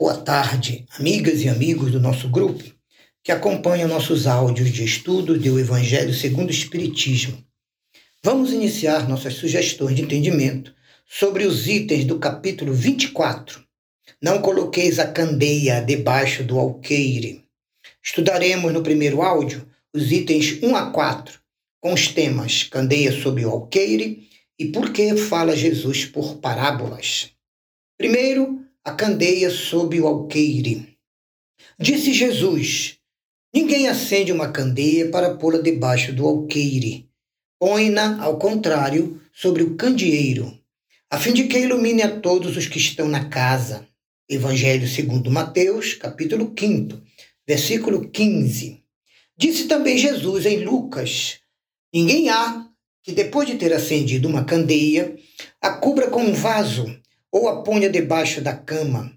Boa tarde, amigas e amigos do nosso grupo que acompanham nossos áudios de estudo do Evangelho segundo o Espiritismo. Vamos iniciar nossas sugestões de entendimento sobre os itens do capítulo 24. Não coloqueis a candeia debaixo do alqueire. Estudaremos no primeiro áudio os itens 1 a 4, com os temas candeia sob o alqueire e por que fala Jesus por parábolas. Primeiro, a candeia sob o alqueire. Disse Jesus: Ninguém acende uma candeia para pô-la debaixo do alqueire. Põe-na, ao contrário, sobre o candeeiro, a fim de que ilumine a todos os que estão na casa. Evangelho segundo Mateus, capítulo 5, versículo 15. Disse também Jesus em Lucas: Ninguém há que, depois de ter acendido uma candeia, a cubra com um vaso ou a ponha debaixo da cama.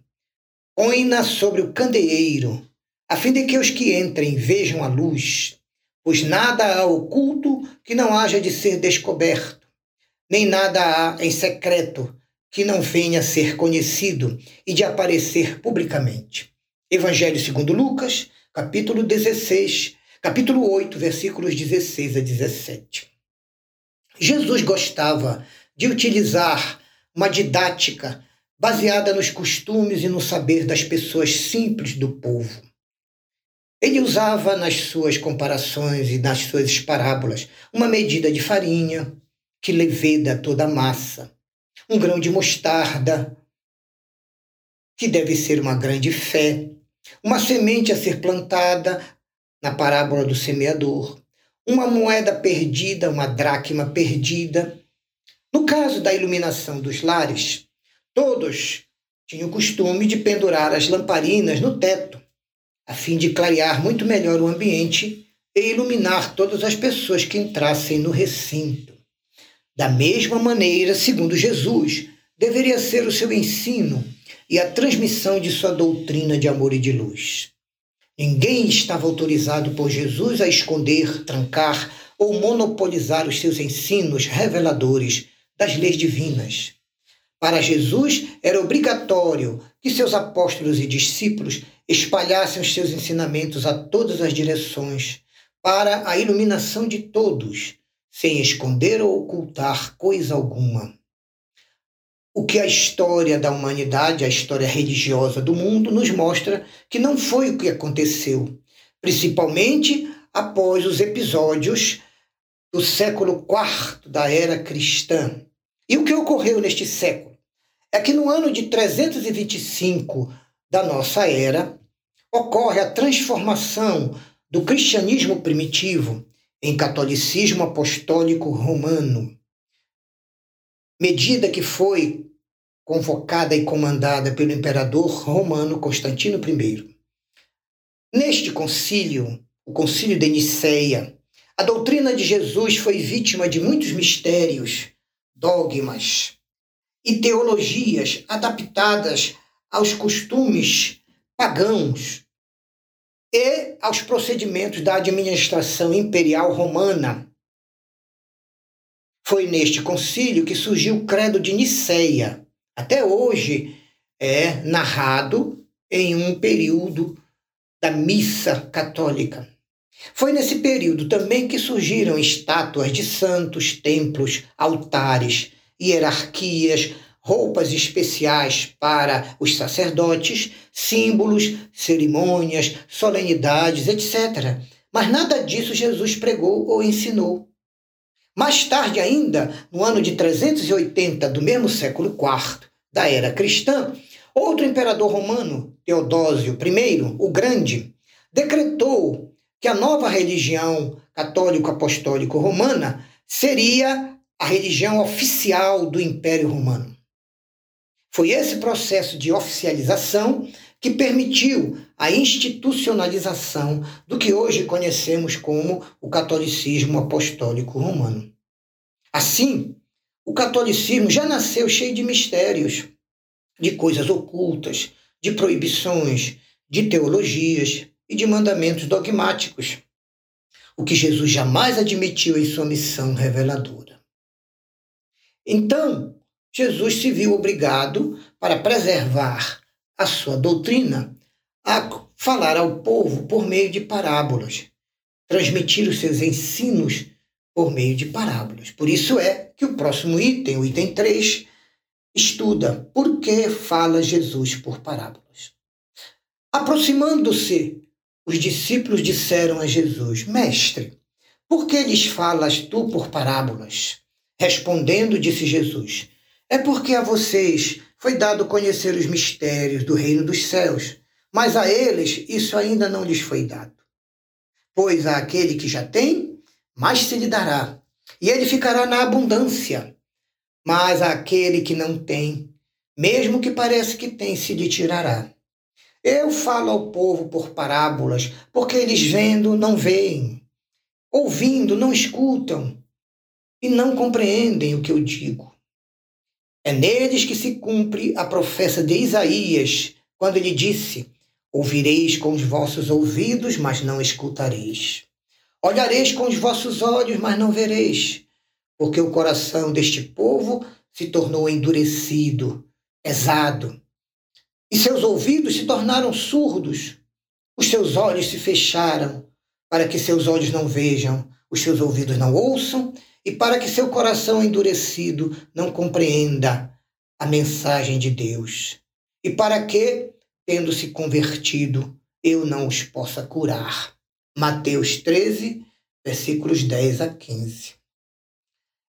Põe-na sobre o candeeiro, a fim de que os que entrem vejam a luz, pois nada há oculto que não haja de ser descoberto, nem nada há em secreto que não venha a ser conhecido e de aparecer publicamente. Evangelho segundo Lucas, capítulo 16, capítulo 8, versículos 16 a 17. Jesus gostava de utilizar uma didática baseada nos costumes e no saber das pessoas simples do povo. Ele usava nas suas comparações e nas suas parábolas uma medida de farinha que leveda toda a massa, um grão de mostarda, que deve ser uma grande fé, uma semente a ser plantada na parábola do semeador, uma moeda perdida, uma dracma perdida, no caso da iluminação dos lares, todos tinham o costume de pendurar as lamparinas no teto, a fim de clarear muito melhor o ambiente e iluminar todas as pessoas que entrassem no recinto. Da mesma maneira, segundo Jesus, deveria ser o seu ensino e a transmissão de sua doutrina de amor e de luz. Ninguém estava autorizado por Jesus a esconder, trancar ou monopolizar os seus ensinos reveladores das leis divinas. Para Jesus, era obrigatório que seus apóstolos e discípulos espalhassem os seus ensinamentos a todas as direções, para a iluminação de todos, sem esconder ou ocultar coisa alguma. O que a história da humanidade, a história religiosa do mundo, nos mostra que não foi o que aconteceu, principalmente após os episódios do século IV da era cristã. E o que ocorreu neste século? É que no ano de 325 da nossa era, ocorre a transformação do cristianismo primitivo em catolicismo apostólico romano. Medida que foi convocada e comandada pelo imperador romano Constantino I. Neste concílio, o concílio de Niceia, a doutrina de Jesus foi vítima de muitos mistérios, dogmas e teologias adaptadas aos costumes pagãos e aos procedimentos da administração imperial romana. Foi neste concílio que surgiu o Credo de Niceia. Até hoje é narrado em um período da missa católica. Foi nesse período também que surgiram estátuas de santos, templos, altares, hierarquias, roupas especiais para os sacerdotes, símbolos, cerimônias, solenidades, etc. Mas nada disso Jesus pregou ou ensinou. Mais tarde ainda, no ano de 380 do mesmo século IV da era cristã, outro imperador romano, Teodósio I, o Grande, decretou que a nova religião católico-apostólico romana seria a religião oficial do Império Romano. Foi esse processo de oficialização que permitiu a institucionalização do que hoje conhecemos como o catolicismo apostólico romano. Assim, o catolicismo já nasceu cheio de mistérios, de coisas ocultas, de proibições, de teologias, e de mandamentos dogmáticos, o que Jesus jamais admitiu em sua missão reveladora. Então, Jesus se viu obrigado, para preservar a sua doutrina a falar ao povo por meio de parábolas, transmitir os seus ensinos por meio de parábolas. Por isso é que o próximo item, o item 3, estuda por que fala Jesus por parábolas. Aproximando-se, os discípulos disseram a Jesus: Mestre, por que lhes falas tu por parábolas? Respondendo, disse Jesus: É porque a vocês foi dado conhecer os mistérios do reino dos céus, mas a eles isso ainda não lhes foi dado. Pois a aquele que já tem, mais se lhe dará, e ele ficará na abundância. Mas aquele que não tem, mesmo que pareça que tem, se lhe tirará. Eu falo ao povo por parábolas, porque eles vendo não veem, ouvindo não escutam e não compreendem o que eu digo. É neles que se cumpre a profecia de Isaías, quando ele disse: Ouvireis com os vossos ouvidos, mas não escutareis. Olhareis com os vossos olhos, mas não vereis porque o coração deste povo se tornou endurecido, pesado, e seus ouvidos se tornaram surdos, os seus olhos se fecharam, para que seus olhos não vejam, os seus ouvidos não ouçam, e para que seu coração endurecido não compreenda a mensagem de Deus, e para que, tendo se convertido, eu não os possa curar. Mateus 13, versículos 10 a 15.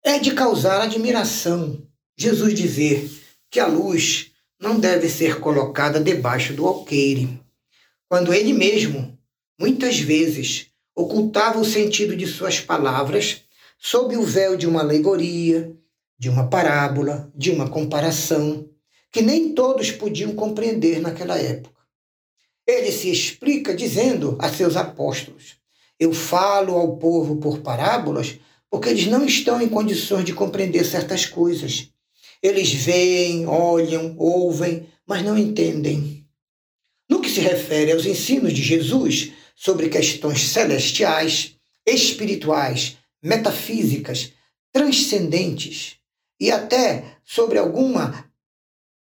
É de causar admiração Jesus dizer que a luz não deve ser colocada debaixo do alqueire, quando ele mesmo, muitas vezes, ocultava o sentido de suas palavras sob o véu de uma alegoria, de uma parábola, de uma comparação, que nem todos podiam compreender naquela época. Ele se explica dizendo a seus apóstolos: Eu falo ao povo por parábolas porque eles não estão em condições de compreender certas coisas. Eles veem, olham, ouvem, mas não entendem. No que se refere aos ensinos de Jesus sobre questões celestiais, espirituais, metafísicas, transcendentes e até sobre alguma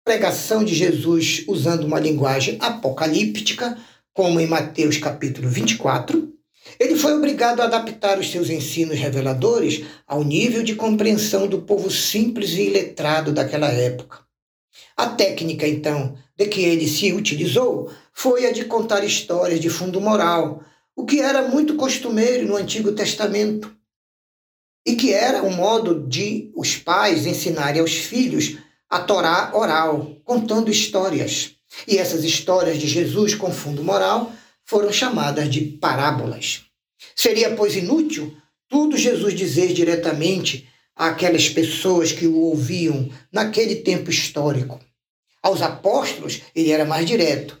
pregação de Jesus usando uma linguagem apocalíptica, como em Mateus capítulo 24, ele foi obrigado a adaptar os seus ensinos reveladores ao nível de compreensão do povo simples e iletrado daquela época. A técnica, então, de que ele se utilizou foi a de contar histórias de fundo moral, o que era muito costumeiro no Antigo Testamento, e que era um modo de os pais ensinarem aos filhos a Torá oral, contando histórias. E essas histórias de Jesus com fundo moral foram chamadas de parábolas. Seria, pois, inútil tudo Jesus dizer diretamente àquelas pessoas que o ouviam naquele tempo histórico. Aos apóstolos, ele era mais direto,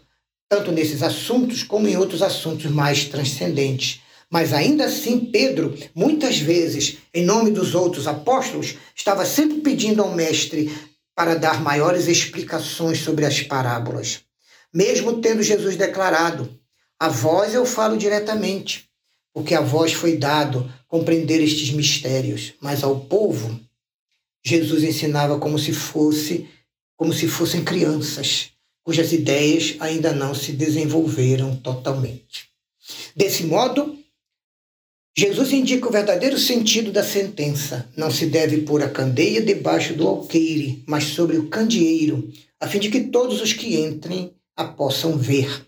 tanto nesses assuntos como em outros assuntos mais transcendentes. Mas ainda assim, Pedro, muitas vezes, em nome dos outros apóstolos, estava sempre pedindo ao Mestre para dar maiores explicações sobre as parábolas. Mesmo tendo Jesus declarado: a vós eu falo diretamente, porque a vós foi dado compreender estes mistérios, mas ao povo Jesus ensinava como se fosse como se fossem crianças, cujas ideias ainda não se desenvolveram totalmente. Desse modo, Jesus indica o verdadeiro sentido da sentença. Não se deve pôr a candeia debaixo do alqueire, mas sobre o candeeiro, a fim de que todos os que entrem a possam ver.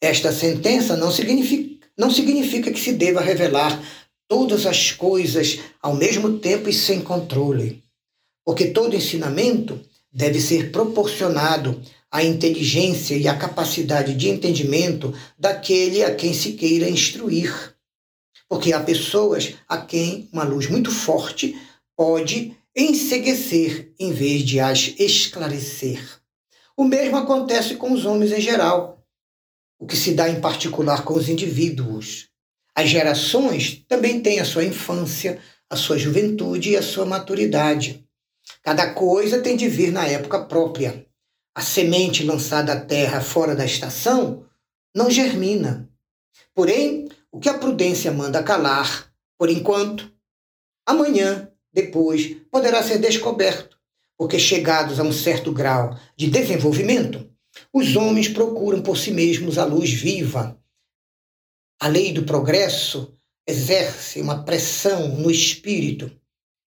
Esta sentença não significa, não significa que se deva revelar todas as coisas ao mesmo tempo e sem controle, porque todo ensinamento deve ser proporcionado à inteligência e à capacidade de entendimento daquele a quem se queira instruir. Porque há pessoas a quem uma luz muito forte pode enseguecer em vez de as esclarecer. O mesmo acontece com os homens em geral o que se dá em particular com os indivíduos. As gerações também têm a sua infância, a sua juventude e a sua maturidade. Cada coisa tem de vir na época própria. A semente lançada à terra fora da estação não germina. Porém, o que a prudência manda calar, por enquanto, amanhã, depois, poderá ser descoberto, porque chegados a um certo grau de desenvolvimento, os homens procuram por si mesmos a luz viva. A lei do progresso exerce uma pressão no espírito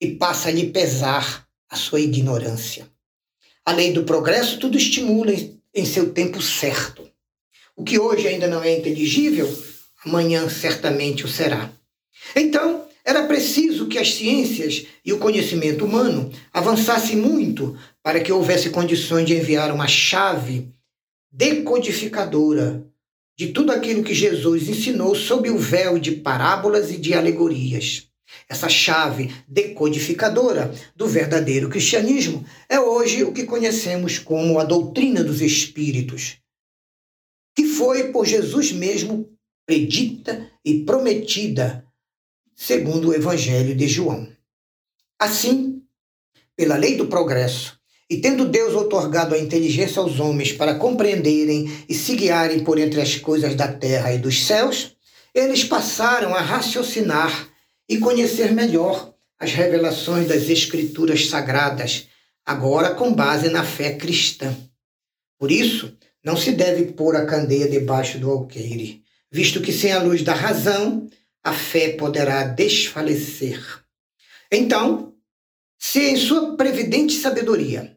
e passa a lhe pesar a sua ignorância. A lei do progresso tudo estimula em seu tempo certo. O que hoje ainda não é inteligível, amanhã certamente o será. Então, era preciso que as ciências e o conhecimento humano avançassem muito para que houvesse condições de enviar uma chave decodificadora de tudo aquilo que Jesus ensinou sob o véu de parábolas e de alegorias. Essa chave decodificadora do verdadeiro cristianismo é hoje o que conhecemos como a doutrina dos espíritos, que foi por Jesus mesmo predita e prometida, segundo o Evangelho de João. Assim, pela lei do progresso, e tendo Deus otorgado a inteligência aos homens para compreenderem e se guiarem por entre as coisas da terra e dos céus, eles passaram a raciocinar e conhecer melhor as revelações das Escrituras sagradas, agora com base na fé cristã. Por isso, não se deve pôr a candeia debaixo do alqueire, visto que sem a luz da razão, a fé poderá desfalecer. Então, se em sua previdente sabedoria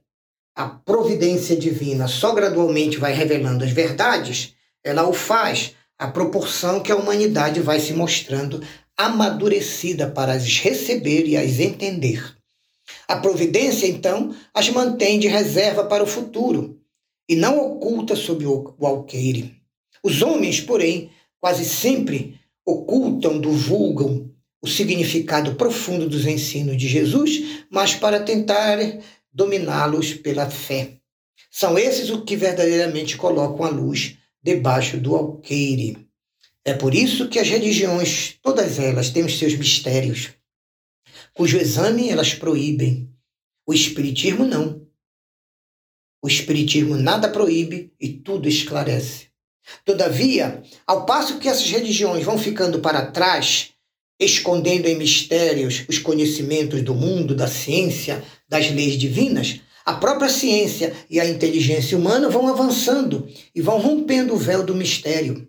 a providência divina só gradualmente vai revelando as verdades, ela o faz à proporção que a humanidade vai se mostrando amadurecida para as receber e as entender. A providência, então, as mantém de reserva para o futuro e não oculta sob o alqueire. Os homens, porém, quase sempre ocultam, divulgam o significado profundo dos ensinos de Jesus, mas para tentar dominá-los pela fé. São esses os que verdadeiramente colocam a luz debaixo do alqueire. É por isso que as religiões, todas elas, têm os seus mistérios, cujo exame elas proíbem. O Espiritismo não. O Espiritismo nada proíbe e tudo esclarece. Todavia, ao passo que essas religiões vão ficando para trás, escondendo em mistérios os conhecimentos do mundo, da ciência, das leis divinas, a própria ciência e a inteligência humana vão avançando e vão rompendo o véu do mistério.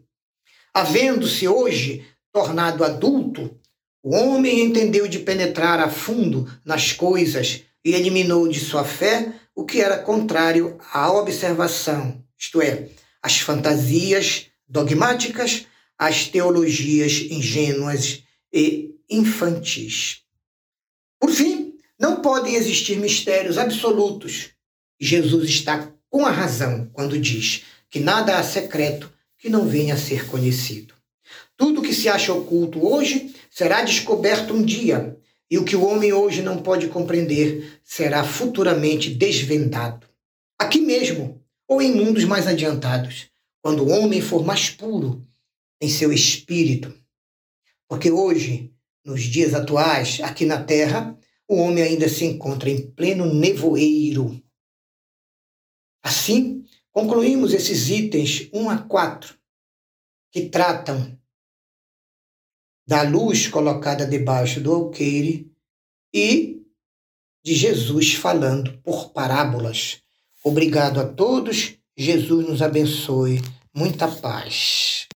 Havendo-se hoje tornado adulto, o homem entendeu de penetrar a fundo nas coisas e eliminou de sua fé o que era contrário à observação, isto é, as fantasias dogmáticas, as teologias ingênuas e infantis. Por fim, não podem existir mistérios absolutos. Jesus está com a razão quando diz que nada há secreto que não venha a ser conhecido. Tudo que se acha oculto hoje será descoberto um dia, e o que o homem hoje não pode compreender será futuramente desvendado. Aqui mesmo, ou em mundos mais adiantados, quando o homem for mais puro em seu espírito. Porque hoje, nos dias atuais, aqui na Terra, o homem ainda se encontra em pleno nevoeiro. Assim, Concluímos esses itens 1 a 4, que tratam da luz colocada debaixo do alqueire e de Jesus falando por parábolas. Obrigado a todos. Jesus nos abençoe. Muita paz.